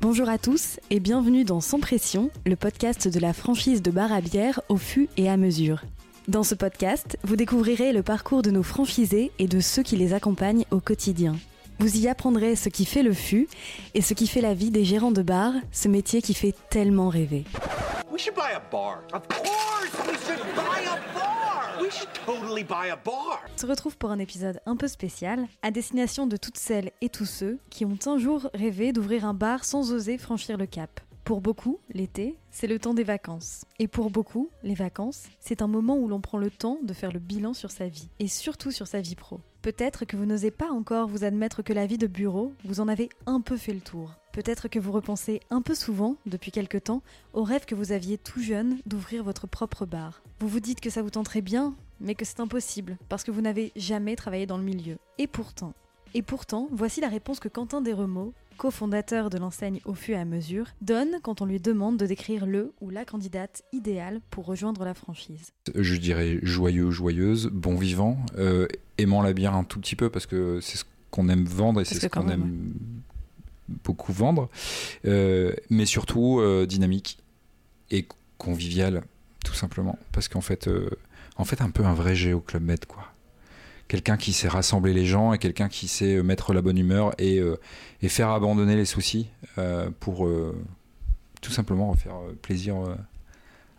Bonjour à tous et bienvenue dans Sans Pression, le podcast de la franchise de bar à bière au fût et à mesure. Dans ce podcast, vous découvrirez le parcours de nos franchisés et de ceux qui les accompagnent au quotidien. Vous y apprendrez ce qui fait le fût et ce qui fait la vie des gérants de bar, ce métier qui fait tellement rêver buy a bar. We should totally a bar. On se retrouve pour un épisode un peu spécial, à destination de toutes celles et tous ceux qui ont un jour rêvé d'ouvrir un bar sans oser franchir le cap. Pour beaucoup, l'été, c'est le temps des vacances. Et pour beaucoup, les vacances, c'est un moment où l'on prend le temps de faire le bilan sur sa vie, et surtout sur sa vie pro. Peut-être que vous n'osez pas encore vous admettre que la vie de bureau, vous en avez un peu fait le tour. Peut-être que vous repensez un peu souvent, depuis quelque temps, au rêve que vous aviez tout jeune d'ouvrir votre propre bar. Vous vous dites que ça vous tenterait bien, mais que c'est impossible, parce que vous n'avez jamais travaillé dans le milieu. Et pourtant, et pourtant, voici la réponse que Quentin Desremeaux, cofondateur de l'enseigne au fur et à mesure, donne quand on lui demande de décrire le ou la candidate idéale pour rejoindre la franchise. Je dirais joyeux, joyeuse, bon vivant, euh, aimant la bière un tout petit peu parce que c'est ce qu'on aime vendre et c'est ce qu'on aime beaucoup vendre, euh, mais surtout euh, dynamique et convivial, tout simplement. Parce qu'en fait, en fait, un peu un vrai Géo Club Med, quoi. Quelqu'un qui sait rassembler les gens et quelqu'un qui sait euh, mettre la bonne humeur et, euh, faire abandonner les soucis euh, pour tout simplement faire plaisir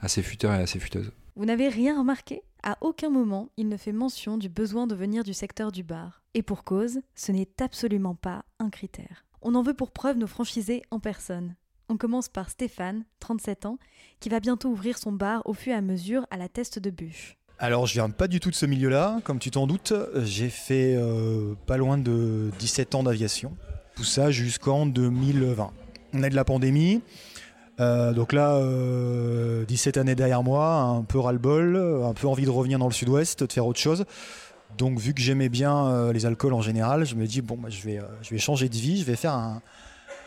à ses futeurs et à ses futeuses. Vous n'avez rien remarqué? À aucun moment, il ne fait mention du besoin de venir du secteur du bar. Et pour cause, ce n'est absolument pas un critère. On en veut pour preuve nos franchisés en personne. On commence par Stéphane, 37 ans, qui va bientôt ouvrir son bar au fur et à mesure à la teste de bûche. Alors, je viens pas du tout de ce milieu-là, comme tu t'en doutes. J'ai fait euh, pas loin de 17 ans d'aviation. Tout ça jusqu'en 2020. On est de la pandémie. Euh, donc là, euh, 17 années derrière moi, un peu ras-le-bol, un peu envie de revenir dans le sud-ouest, de faire autre chose. Donc, vu que j'aimais bien euh, les alcools en général, je me dis, bon, bah, euh, je vais changer de vie, je vais faire un,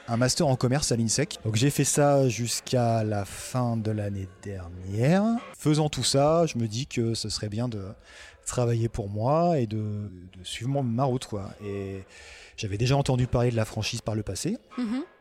un master en commerce à l'INSEC. Donc j'ai fait ça jusqu'à la fin de l'année dernière. Faisant tout ça, je me dis que ce serait bien de travailler pour moi et de, suivre ma route. Quoi. Et j'avais déjà entendu parler de la franchise par le passé.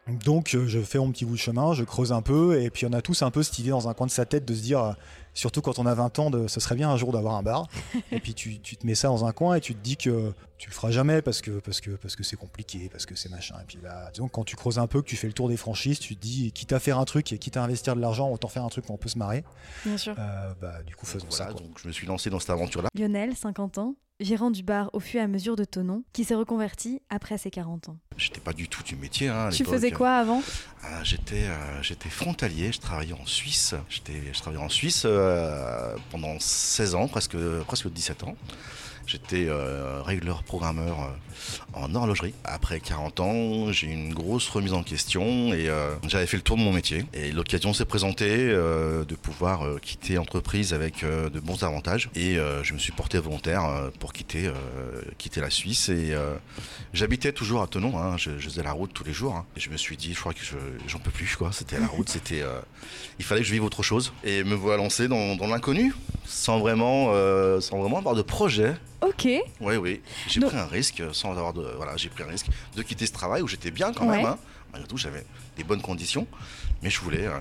Donc euh, je fais mon petit bout de chemin, je creuse un peu, et puis on a tous un peu cette idée dans un coin de sa tête de se dire, euh, surtout quand on a 20 ans, de, ce serait bien un jour d'avoir un bar. et puis tu, tu te mets ça dans un coin et tu te dis que tu le feras jamais parce que parce que parce que c'est compliqué, parce que c'est machin. Et puis là, disons que quand tu creuses un peu, que tu fais le tour des franchises, tu te dis, quitte à faire un truc et quitte à investir de l'argent, autant faire un truc où on peut se marrer. Bien sûr. Euh, bah du coup faisons ça. Quoi. donc je me suis lancé dans cette aventure-là. Lionel, 50 ans, gérant du bar au fur et à mesure de Tonon, qui s'est reconverti après ses 40 ans. J'étais pas du tout du métier. hein, à Tu faisais quoi avant? Ah, J'étais euh, j'étais frontalier, je travaillais en Suisse. J'étais je travaillais en Suisse euh, pendant 16 ans, presque presque 17 ans. J'étais euh, programmeur euh, en horlogerie. Après 40 ans, j'ai eu une grosse remise en question et euh, j'avais fait le tour de mon métier. Et l'occasion s'est présentée euh, de pouvoir quitter l'entreprise avec de bons avantages. Et je me suis porté volontaire pour quitter, quitter la Suisse. Et j'habitais toujours à Tenon, hein, je, faisais la route tous les jours. hein. Et je me suis dit, je crois que je, j'en peux plus, quoi. C'était la route, c'était, il fallait que je vive autre chose. Et me voilà lancé dans, dans l'inconnu, sans vraiment, sans vraiment avoir de projet. Ok. Oui, oui. J'ai Donc- pris un risque sans avoir de. Voilà, j'ai pris un risque de quitter ce travail où j'étais bien quand Ouais. même. Hein. Malgré tout, j'avais des bonnes conditions, mais je voulais, euh,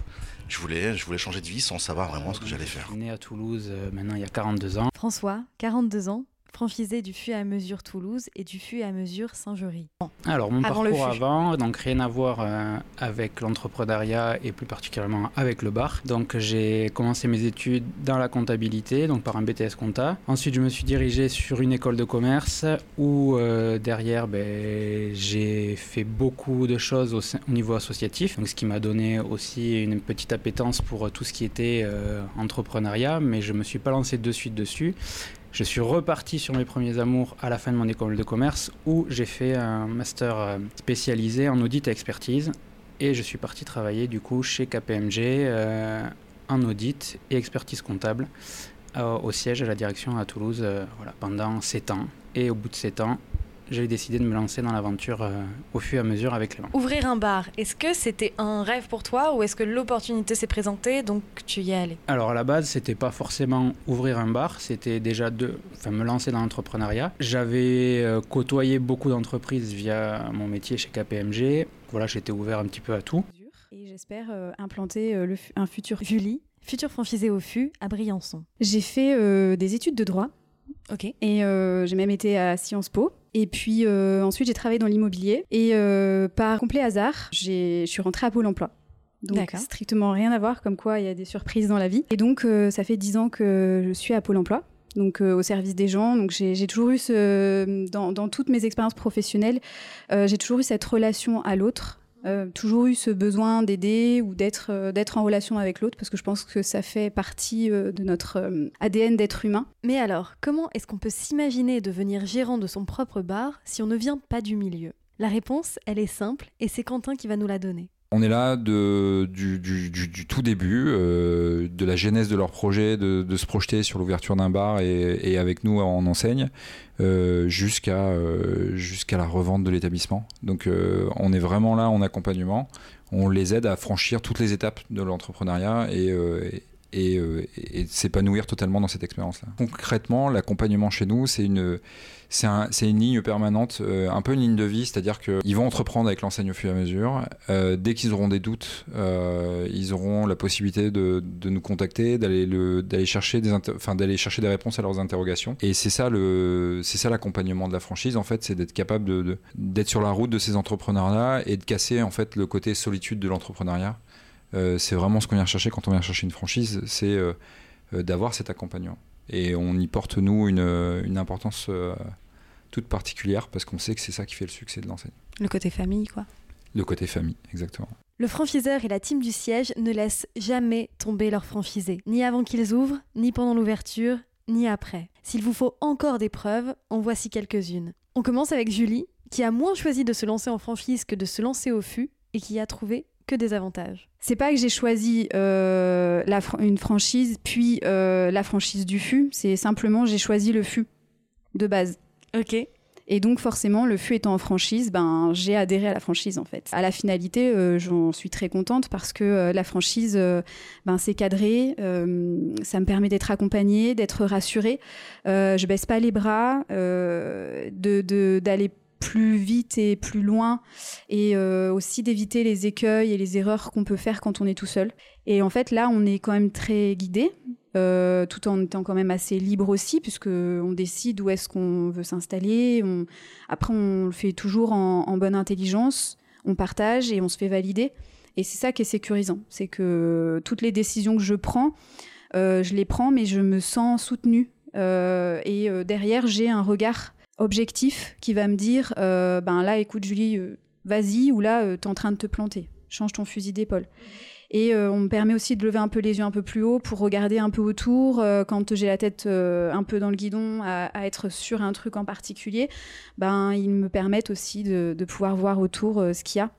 je voulais, je voulais changer de vie sans savoir vraiment ce que j'allais faire. Je suis né à Toulouse euh, maintenant il y a 42 ans. François, 42 ans, franchisé du fût et à mesure Toulouse et du fût et à mesure Saint-Jury. Alors mon Avant parcours avant, donc rien à voir euh, avec l'entrepreneuriat et plus particulièrement avec le bar. Donc j'ai commencé mes études dans la comptabilité, donc par un BTS compta. Ensuite je me suis dirigé sur une école de commerce où euh, derrière ben, j'ai fait beaucoup de choses au, niveau associatif, donc ce qui m'a donné aussi une petite appétence pour tout ce qui était euh, entrepreneuriat, mais je me suis pas lancé de suite dessus. Je suis reparti sur mes premiers amours à la fin de mon école de commerce où j'ai fait un master euh, spécialisé en audit et expertise et je suis parti travailler du coup chez KPMG euh, en audit et expertise comptable euh, au siège à la direction à Toulouse pendant 7 ans. Et au bout de 7 ans, j'ai décidé de me lancer dans l'aventure euh, au fur et à mesure avec Clément. Ouvrir un bar, est-ce que c'était un rêve pour toi ou est-ce que l'opportunité s'est présentée donc tu y es allé? Alors à la base, c'était pas forcément ouvrir un bar, c'était déjà de, enfin, me lancer dans l'entrepreneuriat. J'avais euh, côtoyé beaucoup d'entreprises via mon métier chez KPMG. Voilà, j'étais ouvert un petit peu à tout. Et j'espère euh, implanter euh, le un futur. Julie, future franchisée au FU à Briançon. J'ai fait euh, des études de droit Ok. et euh, j'ai même été à Sciences Po. Et puis euh, ensuite, j'ai travaillé dans l'immobilier. Et euh, par complet hasard, j'ai- je suis rentrée à Pôle emploi. Donc strictement rien à voir, comme quoi il y a des surprises dans la vie. Et donc, euh, ça fait dix ans que je suis à Pôle emploi. Donc euh, au service des gens. Donc j'ai j'ai toujours eu ce, dans, dans toutes mes expériences professionnelles, euh, j'ai toujours eu cette relation à l'autre, euh, toujours eu ce besoin d'aider ou d'être euh, d'être en relation avec l'autre parce que je pense que ça fait partie euh, de notre ADN d'être humain. Mais alors, comment est-ce qu'on peut s'imaginer devenir gérant de son propre bar si on ne vient pas du milieu? La réponse, elle est simple et c'est Quentin qui va nous la donner. On est là du, tout début, euh, de la genèse de leur projet, de, se projeter sur l'ouverture d'un bar et, avec nous en enseigne, euh, jusqu'à euh, jusqu'à la revente de l'établissement. Donc euh, on est vraiment là en accompagnement. On les aide à franchir toutes les étapes de l'entrepreneuriat et, et, euh, et de s'épanouir totalement dans cette expérience-là. Concrètement, l'accompagnement chez nous, c'est une, un- une ligne permanente, euh, un peu une ligne de vie, c'est-à-dire qu'ils vont entreprendre avec l'enseigne au fur et à mesure. Euh, dès qu'ils auront des doutes, ils auront la possibilité de, nous contacter, d'aller le- d'aller chercher des enfin chercher des réponses à leurs interrogations. Et c'est ça l'accompagnement de la franchise en fait, c'est d'être capable de- d'être sur la route de ces entrepreneurs-là et de casser en fait le côté solitude de l'entrepreneuriat. Euh, c'est vraiment ce qu'on vient chercher quand on vient chercher une franchise, c'est euh, euh, d'avoir cet accompagnement. Et on y porte, nous, une, une importance euh, toute particulière parce qu'on sait que c'est ça qui fait le succès de l'enseigne. Le côté famille, quoi. Le côté famille, exactement. Le franchiseur et la team du siège ne laissent jamais tomber leurs franchisés, ni avant qu'ils ouvrent, ni pendant l'ouverture, ni après. S'il vous faut encore des preuves, en voici quelques-unes. On commence avec Julie, qui a moins choisi de se lancer en franchise que de se lancer au fût et qui a trouvé que des avantages. C'est pas que j'ai choisi euh, la une franchise puis euh, la franchise du fût, c'est simplement j'ai choisi le fût de base. Ok. Et donc forcément, le fût étant en franchise, ben j'ai adhéré à la franchise en fait. À la finalité, euh, j'en suis très contente parce que euh, la franchise, euh, ben c'est cadré, ça me permet d'être accompagnée, d'être rassurée. Je baisse pas les bras, de- d'aller plus vite et plus loin, et euh, aussi d'éviter les écueils et les erreurs qu'on peut faire quand on est tout seul. Et en fait, là, on est quand même très guidé. euh, tout en étant quand même assez libre aussi, puisque on décide où est-ce qu'on veut s'installer. On... Après, on le fait toujours en, bonne intelligence, on partage et on se fait valider. Et c'est ça qui est sécurisant, c'est que toutes les décisions que je prends, euh, je les prends, mais je me sens soutenue. Et derrière, j'ai un regard objectif qui va me dire, euh, ben là, écoute Julie, euh, vas-y, ou là, euh, t'es en train de te planter, change ton fusil d'épaule. Et euh, on me permet aussi de lever un peu les yeux un peu plus haut pour regarder un peu autour quand j'ai la tête un peu dans le guidon à, être sur un truc en particulier. Ben ils me permettent aussi de, de pouvoir voir autour ce qu'il y a.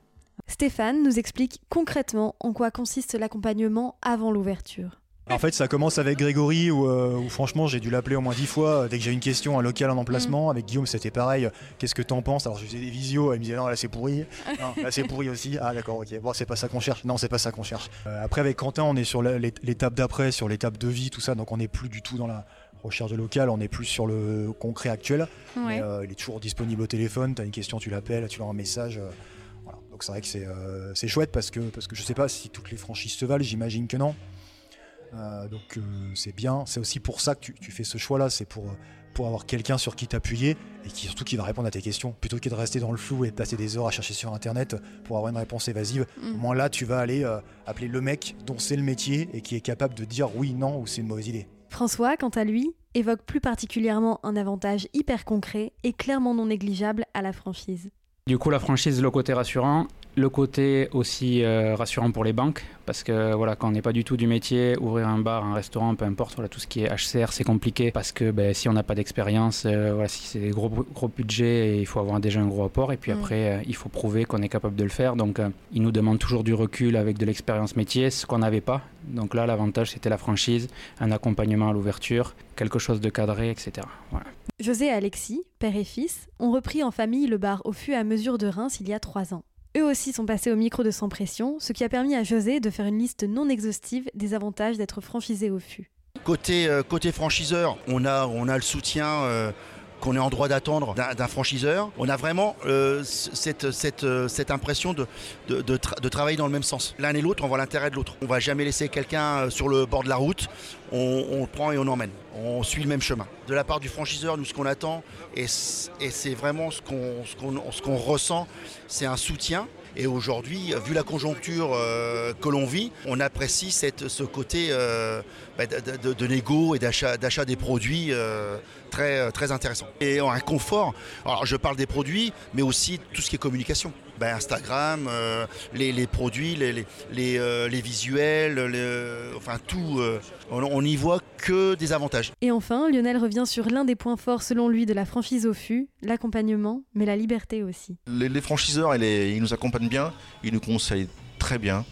Stéphane nous explique concrètement en quoi consiste l'accompagnement avant l'ouverture. En fait, ça commence avec Grégory, où, euh, où franchement, j'ai dû l'appeler au moins dix fois euh, dès que j'ai une question, un local en emplacement. Avec Guillaume, c'était pareil. Qu'est-ce que t'en penses? Alors, je faisais des visios, il me disait non, là c'est pourri. Non, là c'est pourri aussi. Ah, d'accord, ok. Bon, c'est pas ça qu'on cherche. Non, c'est pas ça qu'on cherche. Euh, après, avec Quentin, on est sur l'étape d'après, sur l'étape de vie, tout ça. Donc, on n'est plus du tout dans la recherche de local, on est plus sur le concret actuel. Mais, euh, il est toujours disponible au téléphone. T'as une question, tu l'appelles, tu envoies un message. voilà. Donc, c'est vrai que c'est c'est chouette parce que, parce que je sais pas si toutes les franchises se valent, j'imagine que non. Euh, donc euh, c'est bien, c'est aussi pour ça que tu, tu fais ce choix-là, c'est pour, pour avoir quelqu'un sur qui t'appuyer et qui surtout qui va répondre à tes questions, plutôt que de rester dans le flou et de passer des heures à chercher sur internet pour avoir une réponse évasive. Au moins là, tu vas aller euh, appeler le mec dont c'est le métier et qui est capable de dire oui, non ou c'est une mauvaise idée. François, quant à lui, évoque plus particulièrement un avantage hyper concret et clairement non négligeable à la franchise. Du coup, la franchise, le côté rassurant, le côté aussi euh, rassurant pour les banques, parce que voilà, quand on n'est pas du tout du métier, ouvrir un bar, un restaurant, peu importe, voilà, tout ce qui est HCR, c'est compliqué, parce que ben, si on n'a pas d'expérience, euh, voilà, si c'est des gros, gros budgets, il faut avoir déjà un gros apport, et puis Mm. après, euh, il faut prouver qu'on est capable de le faire. Donc, ils nous demandent toujours du recul avec de l'expérience métier, ce qu'on n'avait pas. Donc là, l'avantage, c'était la franchise, un accompagnement à l'ouverture, quelque chose de cadré, etc. Voilà. José et Alexis, père et fils, ont repris en famille le bar au fût à mesure de Reims il y a trois ans. Eux aussi sont passés au micro de Sans Pression, ce qui a permis à José de faire une liste non exhaustive des avantages d'être franchisé au fût. Côté, euh, côté franchiseur, on a, on a le soutien euh, qu'on est en droit d'attendre d'un franchiseur. On a vraiment euh, euh, cette impression de, de, de tra- de travailler dans le même sens. L'un et l'autre, on voit l'intérêt de l'autre. On va jamais laisser quelqu'un euh, sur le bord de la route. On, le prend et on emmène. On suit le même chemin. De la part du franchiseur, nous, ce qu'on attend, et c'est vraiment ce qu'on ressent, c'est un soutien. Et aujourd'hui, vu la conjoncture euh, que l'on vit, on apprécie cette, ce côté euh, bah, de, de- de négo et d'achat d'achat des produits euh, très, euh, très intéressant. Et un confort, alors je parle des produits, mais aussi tout ce qui est communication. Ben, Instagram, euh, les, les produits, les, les, les, euh, les visuels, enfin tout, euh, on, on n'y voit que des avantages. Et enfin, Lionel revient sur l'un des points forts selon lui de la franchise au fût, l'accompagnement, mais la liberté aussi. Les, les franchiseurs, et les- ils nous accompagnent bien, ils nous conseillent très bien.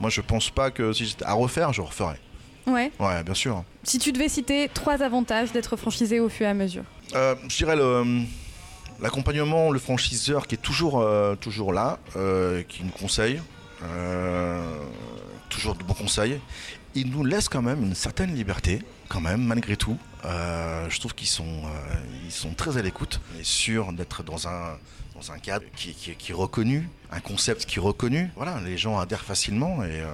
Moi, je pense pas que si j'étais à refaire, je referais. Ouais. Ouais, bien sûr. Si tu devais citer trois avantages d'être franchisé au fût et à mesure. Euh, je dirais le- l'accompagnement, le franchiseur qui est toujours, euh, toujours là, euh, qui nous conseille, euh, toujours de bons conseils. Il nous laisse quand même une certaine liberté, quand même, malgré tout. Euh, je trouve qu'ils sont, euh, ils sont très à l'écoute. On est sûr d'être dans un, dans un cadre qui, est reconnu, un concept qui est reconnu. Voilà, les gens adhèrent facilement et euh,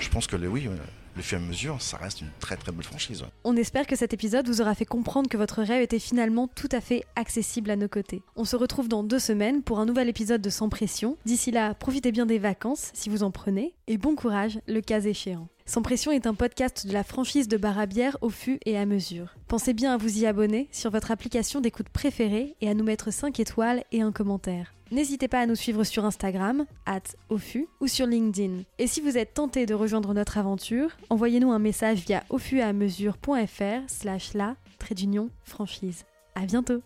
je pense que oui, le fur et à mesure, ça reste une très très belle franchise. On espère que cet épisode vous aura fait comprendre que votre rêve était finalement tout à fait accessible à nos côtés. On se retrouve dans deux semaines pour un nouvel épisode de Sans Pression. D'ici là, profitez bien des vacances si vous en prenez et bon courage le cas échéant. Sans Pression est un podcast de la franchise de bar à bière au fût et à mesure. Pensez bien à vous y abonner sur votre application d'écoute préférée et à nous mettre 5 étoiles et un commentaire. N'hésitez pas à nous suivre sur Instagram, at OFU, ou sur LinkedIn. Et si vous êtes tenté de rejoindre notre aventure, envoyez-nous un message via mesure.fr slash la trait d'union franchise. À bientôt